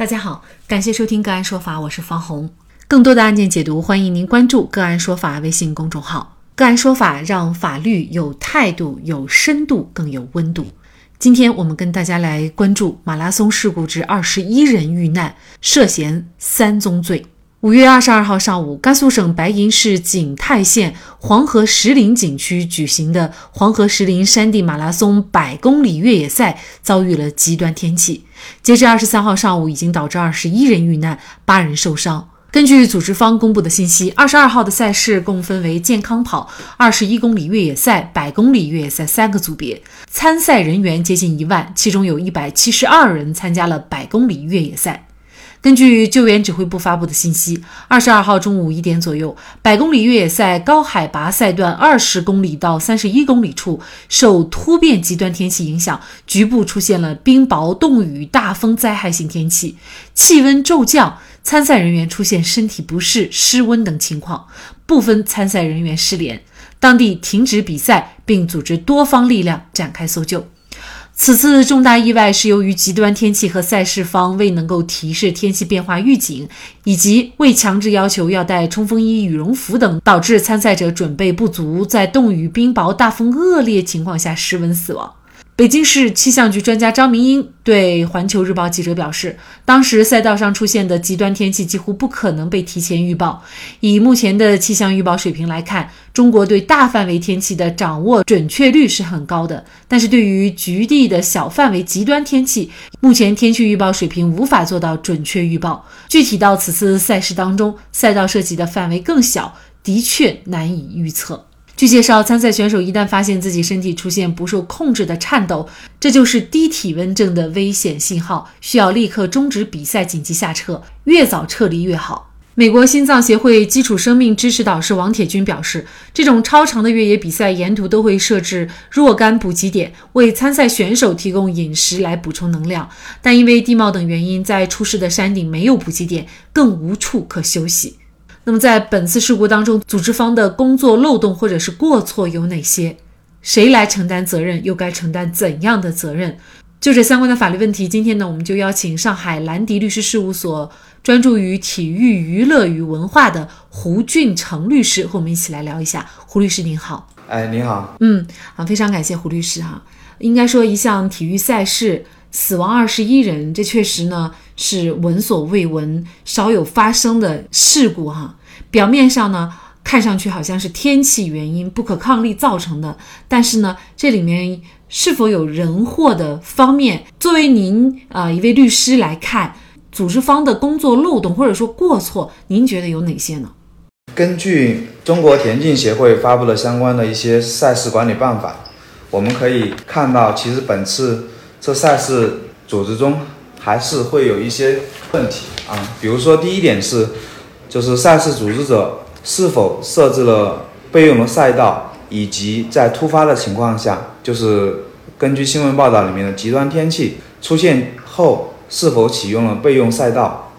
大家好，感谢收听个案说法，我是方红。更多的案件解读，欢迎您关注个案说法微信公众号。个案说法让法律有态度、有深度、更有温度。今天我们跟大家来关注马拉松事故致二十一人遇难，涉嫌三宗罪。五月二十二号上午，甘肃省白银市景泰县黄河石林景区举行的黄河石林山地马拉松百公里越野赛遭遇了极端天气。截至二十三号上午，已经导致二十一人遇难，八人受伤。根据组织方公布的信息，二十二号的赛事共分为健康跑、二十一公里越野赛、百公里越野赛三个组别，参赛人员接近一万，其中有一百七十二人参加了百公里越野赛。根据救援指挥部发布的信息，二十二号中午一点左右，百公里越野赛高海拔赛段二十公里到三十一公里处，受突变极端天气影响，局部出现了冰雹、冻雨、大风灾害性天气，气温骤降，参赛人员出现身体不适、失温等情况，部分参赛人员失联，当地停止比赛，并组织多方力量展开搜救。此次重大意外是由于极端天气和赛事方未能够提示天气变化预警，以及未强制要求要带冲锋衣、羽绒服等，导致参赛者准备不足，在冻雨、冰雹、大风恶劣情况下失温死亡。北京市气象局专家张明英对环球日报记者表示，当时赛道上出现的极端天气几乎不可能被提前预报。以目前的气象预报水平来看，中国对大范围天气的掌握准确率是很高的，但是对于局地的小范围极端天气，目前天气预报水平无法做到准确预报。具体到此次赛事当中，赛道涉及的范围更小，的确难以预测。据介绍，参赛选手一旦发现自己身体出现不受控制的颤抖，这就是低体温症的危险信号，需要立刻终止比赛，紧急下撤，越早撤离越好。美国心脏协会基础生命支持导师王铁军表示，这种超长的越野比赛沿途都会设置若干补给点，为参赛选手提供饮食来补充能量，但因为地貌等原因，在出事的山顶没有补给点，更无处可休息。那么，在本次事故当中，组织方的工作漏洞或者是过错有哪些？谁来承担责任？又该承担怎样的责任？就这相关的法律问题，今天呢，我们就邀请上海兰迪律师事务所专注于体育娱乐与文化的胡俊成律师和我们一起来聊一下。胡律师您好，哎，你好，嗯，好，非常感谢胡律师哈。应该说，一项体育赛事。死亡二十一人，这确实呢是闻所未闻、少有发生的事故哈。表面上呢看上去好像是天气原因、不可抗力造成的，但是呢这里面是否有人祸的方面？作为您啊一位律师来看，组织方的工作漏洞或者说过错，您觉得有哪些呢？根据中国田径协会发布的相关的一些赛事管理办法，我们可以看到，其实本次。这赛事组织中还是会有一些问题啊，比如说第一点是，就是赛事组织者是否设置了备用的赛道，以及在突发的情况下，就是根据新闻报道里面的极端天气出现后，是否启用了备用赛道。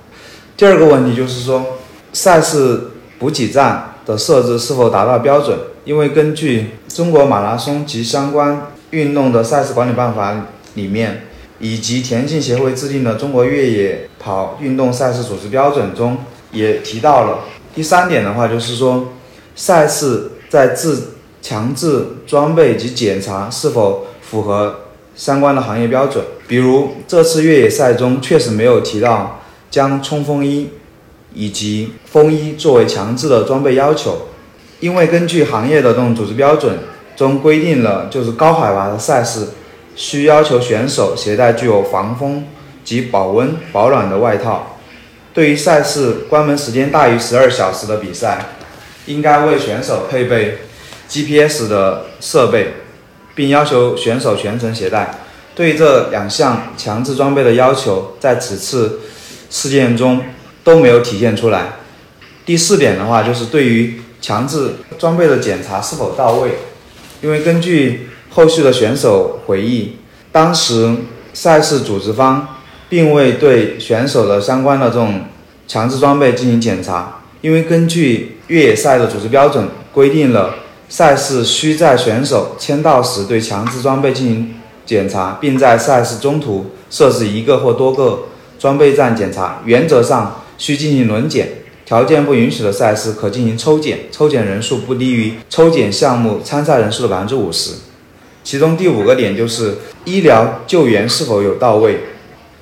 第二个问题就是说，赛事补给站的设置是否达到标准？因为根据中国马拉松及相关运动的赛事管理办法。里面以及田径协会制定的《中国越野跑运动赛事组织标准》中也提到了。第三点的话，就是说赛事在自强制装备及检查是否符合相关的行业标准。比如这次越野赛中确实没有提到将冲锋衣以及风衣作为强制的装备要求，因为根据行业的这种组织标准中规定了，就是高海拔的赛事。需要求选手携带具有防风及保温保暖的外套。对于赛事关门时间大于十二小时的比赛，应该为选手配备 GPS 的设备，并要求选手全程携带。对这两项强制装备的要求，在此次事件中都没有体现出来。第四点的话，就是对于强制装备的检查是否到位，因为根据。后续的选手回忆，当时赛事组织方并未对选手的相关的这种强制装备进行检查，因为根据越野赛的组织标准规定了，赛事需在选手签到时对强制装备进行检查，并在赛事中途设置一个或多个装备站检查，原则上需进行轮检。条件不允许的赛事可进行抽检，抽检人数不低于抽检项目参赛人数的百分之五十。其中第五个点就是医疗救援是否有到位，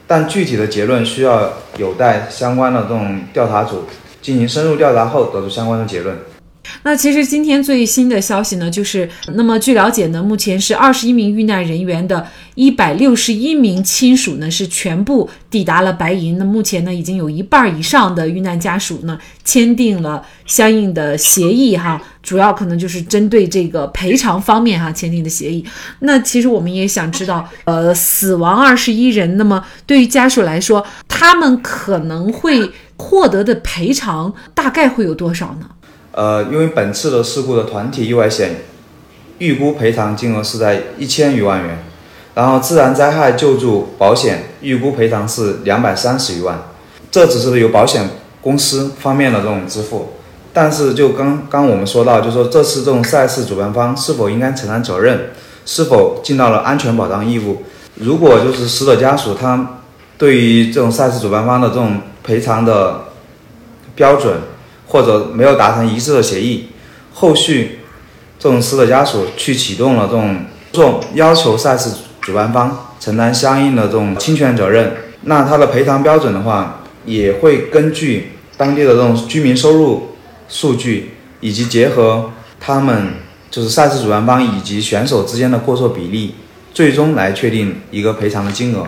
但具体的结论需要有待相关的这种调查组进行深入调查后得出相关的结论。那其实今天最新的消息呢，就是那么据了解呢，目前是二十一名遇难人员的一百六十一名亲属呢是全部抵达了白银。那目前呢，已经有一半以上的遇难家属呢签订了相应的协议哈，主要可能就是针对这个赔偿方面哈签订的协议。那其实我们也想知道，呃，死亡二十一人，那么对于家属来说，他们可能会获得的赔偿大概会有多少呢？呃，因为本次的事故的团体意外险预估赔偿金额是在一千余万元，然后自然灾害救助保险预估赔偿是两百三十余万，这只是由保险公司方面的这种支付。但是就刚刚我们说到，就说这次这种赛事主办方是否应该承担责任，是否尽到了安全保障义务？如果就是死者家属他对于这种赛事主办方的这种赔偿的标准。或者没有达成一致的协议，后续这种死者家属去启动了这种诉讼，要求赛事主办方承担相应的这种侵权责任。那他的赔偿标准的话，也会根据当地的这种居民收入数据，以及结合他们就是赛事主办方以及选手之间的过错比例，最终来确定一个赔偿的金额。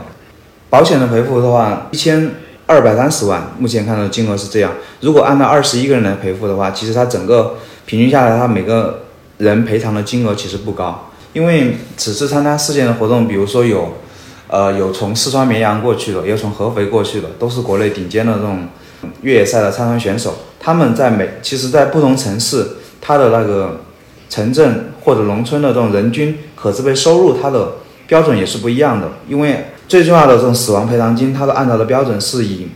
保险的赔付的话，一千。二百三十万，目前看到的金额是这样。如果按照二十一个人来赔付的话，其实他整个平均下来，他每个人赔偿的金额其实不高。因为此次参加事件的活动，比如说有，呃，有从四川绵阳过去的，也有从合肥过去的，都是国内顶尖的这种越野赛的参赛选手。他们在每，其实在不同城市，他的那个城镇或者农村的这种人均可支配收入，它的标准也是不一样的。因为最重要的这种死亡赔偿金，它的按照的标准是以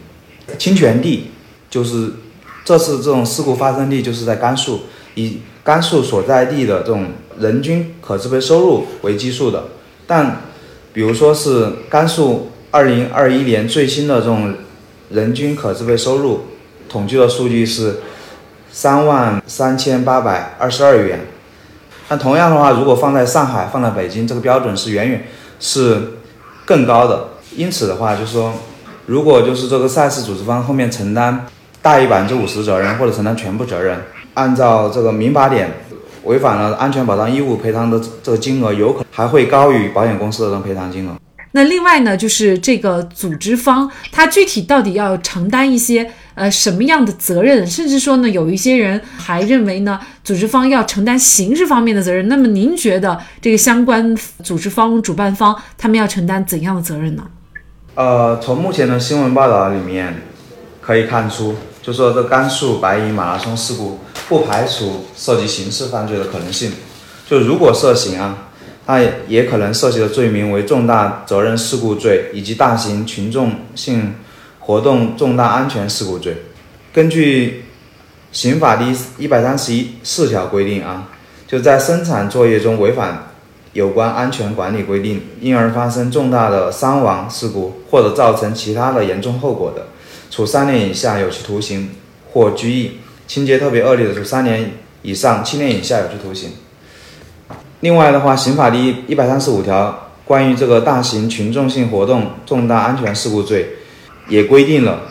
侵权地，就是这次这种事故发生地就是在甘肃，以甘肃所在地的这种人均可支配收入为基数的。但比如说是甘肃二零二一年最新的这种人均可支配收入统计的数据是三万三千八百二十二元。那同样的话，如果放在上海、放在北京，这个标准是远远是。更高的，因此的话，就是说，如果就是这个赛事组织方后面承担大于百分之五十责任，或者承担全部责任，按照这个民法典违反了安全保障义务，赔偿的这个金额有可能还会高于保险公司的赔偿金额。那另外呢，就是这个组织方，他具体到底要承担一些呃什么样的责任？甚至说呢，有一些人还认为呢，组织方要承担刑事方面的责任。那么您觉得这个相关组织方、主办方他们要承担怎样的责任呢？呃，从目前的新闻报道里面可以看出，就说这甘肃白银马拉松事故不排除涉及刑事犯罪的可能性。就如果涉刑啊。那也可能涉及的罪名为重大责任事故罪以及大型群众性活动重大安全事故罪。根据刑法第一百三十一四条规定啊，就在生产作业中违反有关安全管理规定，因而发生重大的伤亡事故或者造成其他的严重后果的，处三年以下有期徒刑或拘役；情节特别恶劣的，处三年以上七年以下有期徒刑。另外的话，刑法第一百三十五条关于这个大型群众性活动重大安全事故罪，也规定了，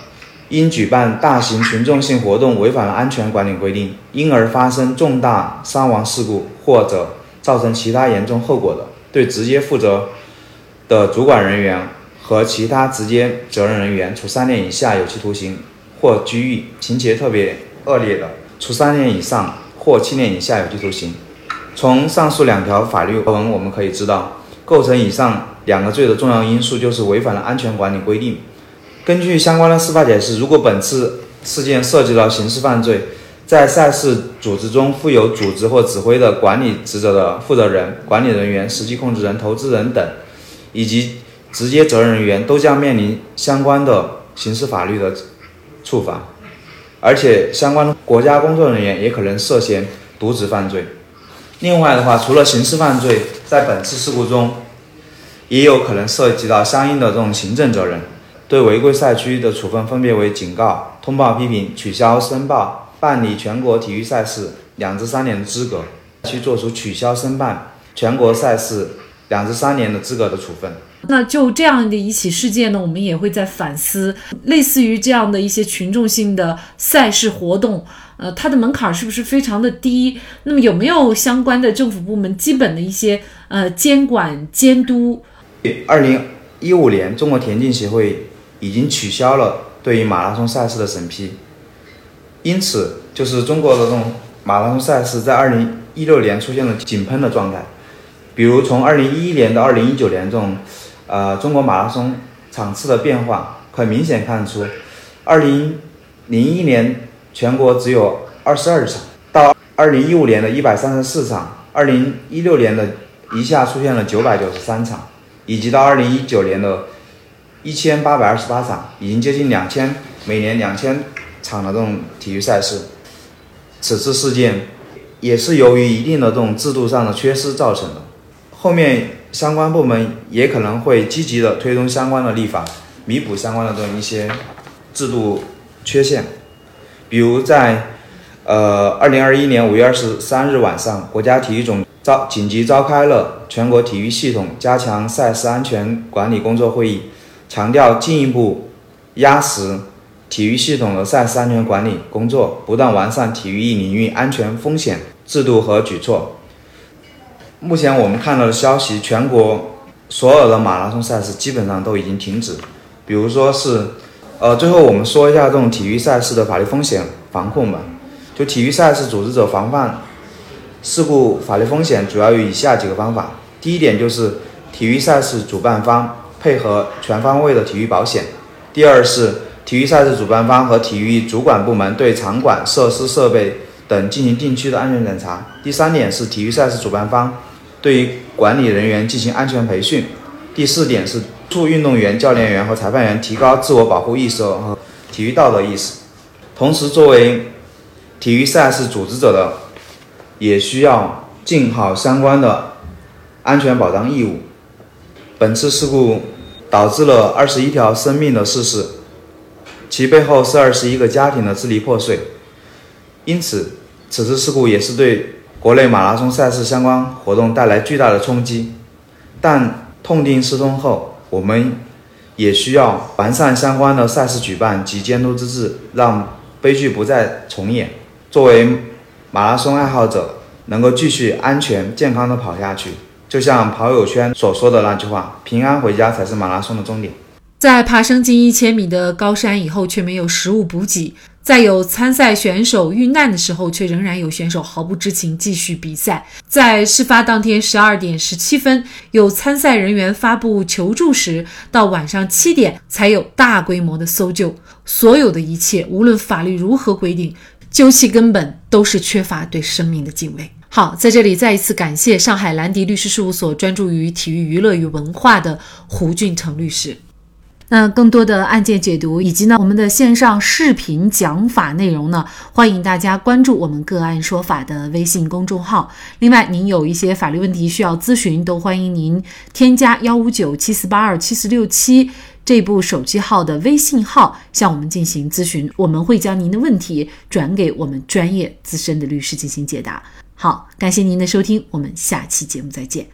因举办大型群众性活动违反了安全管理规定，因而发生重大伤亡事故或者造成其他严重后果的，对直接负责的主管人员和其他直接责任人员，处三年以下有期徒刑或拘役；情节特别恶劣的，处三年以上或七年以下有期徒刑。从上述两条法律文我们可以知道，构成以上两个罪的重要因素就是违反了安全管理规定。根据相关的司法解释，如果本次事件涉及到刑事犯罪，在赛事组织中负有组织或指挥的管理职责的负责人、管理人员、实际控制人、投资人等，以及直接责任人员都将面临相关的刑事法律的处罚，而且相关的国家工作人员也可能涉嫌渎职犯罪。另外的话，除了刑事犯罪，在本次事故中，也有可能涉及到相应的这种行政责任。对违规赛区的处分分别为警告、通报批评、取消申报、办理全国体育赛事两至三年的资格，去做出取消申办全国赛事两至三年的资格的处分。那就这样的一起事件呢，我们也会在反思，类似于这样的一些群众性的赛事活动，呃，它的门槛是不是非常的低？那么有没有相关的政府部门基本的一些呃监管监督？二零一五年，中国田径协会已经取消了对于马拉松赛事的审批，因此就是中国的这种马拉松赛事在二零一六年出现了井喷的状态，比如从二零一一年到二零一九年这种。呃，中国马拉松场次的变化很明显看出，二零零一年全国只有二十二场，到二零一五年的一百三十四场，二零一六年的一下出现了九百九十三场，以及到二零一九年的一千八百二十八场，已经接近两千，每年两千场的这种体育赛事。此次事件也是由于一定的这种制度上的缺失造成的，后面。相关部门也可能会积极的推动相关的立法，弥补相关的这种一些制度缺陷。比如在呃二零二一年五月二十三日晚上，国家体育总召紧急召开了全国体育系统加强赛事安全管理工作会议，强调进一步压实体育系统的赛事安全管理工作，不断完善体育领域安全风险制度和举措。目前我们看到的消息，全国所有的马拉松赛事基本上都已经停止。比如说是，呃，最后我们说一下这种体育赛事的法律风险防控吧。就体育赛事组织者防范事故法律风险，主要有以下几个方法。第一点就是体育赛事主办方配合全方位的体育保险。第二是体育赛事主办方和体育主管部门对场馆设施设备等进行定期的安全检查。第三点是体育赛事主办方。对于管理人员进行安全培训。第四点是促运动员、教练员和裁判员提高自我保护意识和体育道德意识。同时，作为体育赛事组织者的，也需要尽好相关的安全保障义务。本次事故导致了二十一条生命的逝世，其背后是二十一个家庭的支离破碎。因此，此次事故也是对。国内马拉松赛事相关活动带来巨大的冲击，但痛定思痛后，我们也需要完善相关的赛事举办及监督机制，让悲剧不再重演。作为马拉松爱好者，能够继续安全健康的跑下去，就像跑友圈所说的那句话：“平安回家才是马拉松的终点。”在爬升近一千米的高山以后，却没有食物补给。在有参赛选手遇难的时候，却仍然有选手毫不知情继续比赛。在事发当天十二点十七分，有参赛人员发布求助时，到晚上七点才有大规模的搜救。所有的一切，无论法律如何规定，究其根本都是缺乏对生命的敬畏。好，在这里再一次感谢上海兰迪律师事务所专注于体育娱乐与文化的胡俊成律师。那更多的案件解读以及呢我们的线上视频讲法内容呢，欢迎大家关注我们个案说法的微信公众号。另外，您有一些法律问题需要咨询，都欢迎您添加幺五九七四八二七四六七这部手机号的微信号向我们进行咨询，我们会将您的问题转给我们专业资深的律师进行解答。好，感谢您的收听，我们下期节目再见。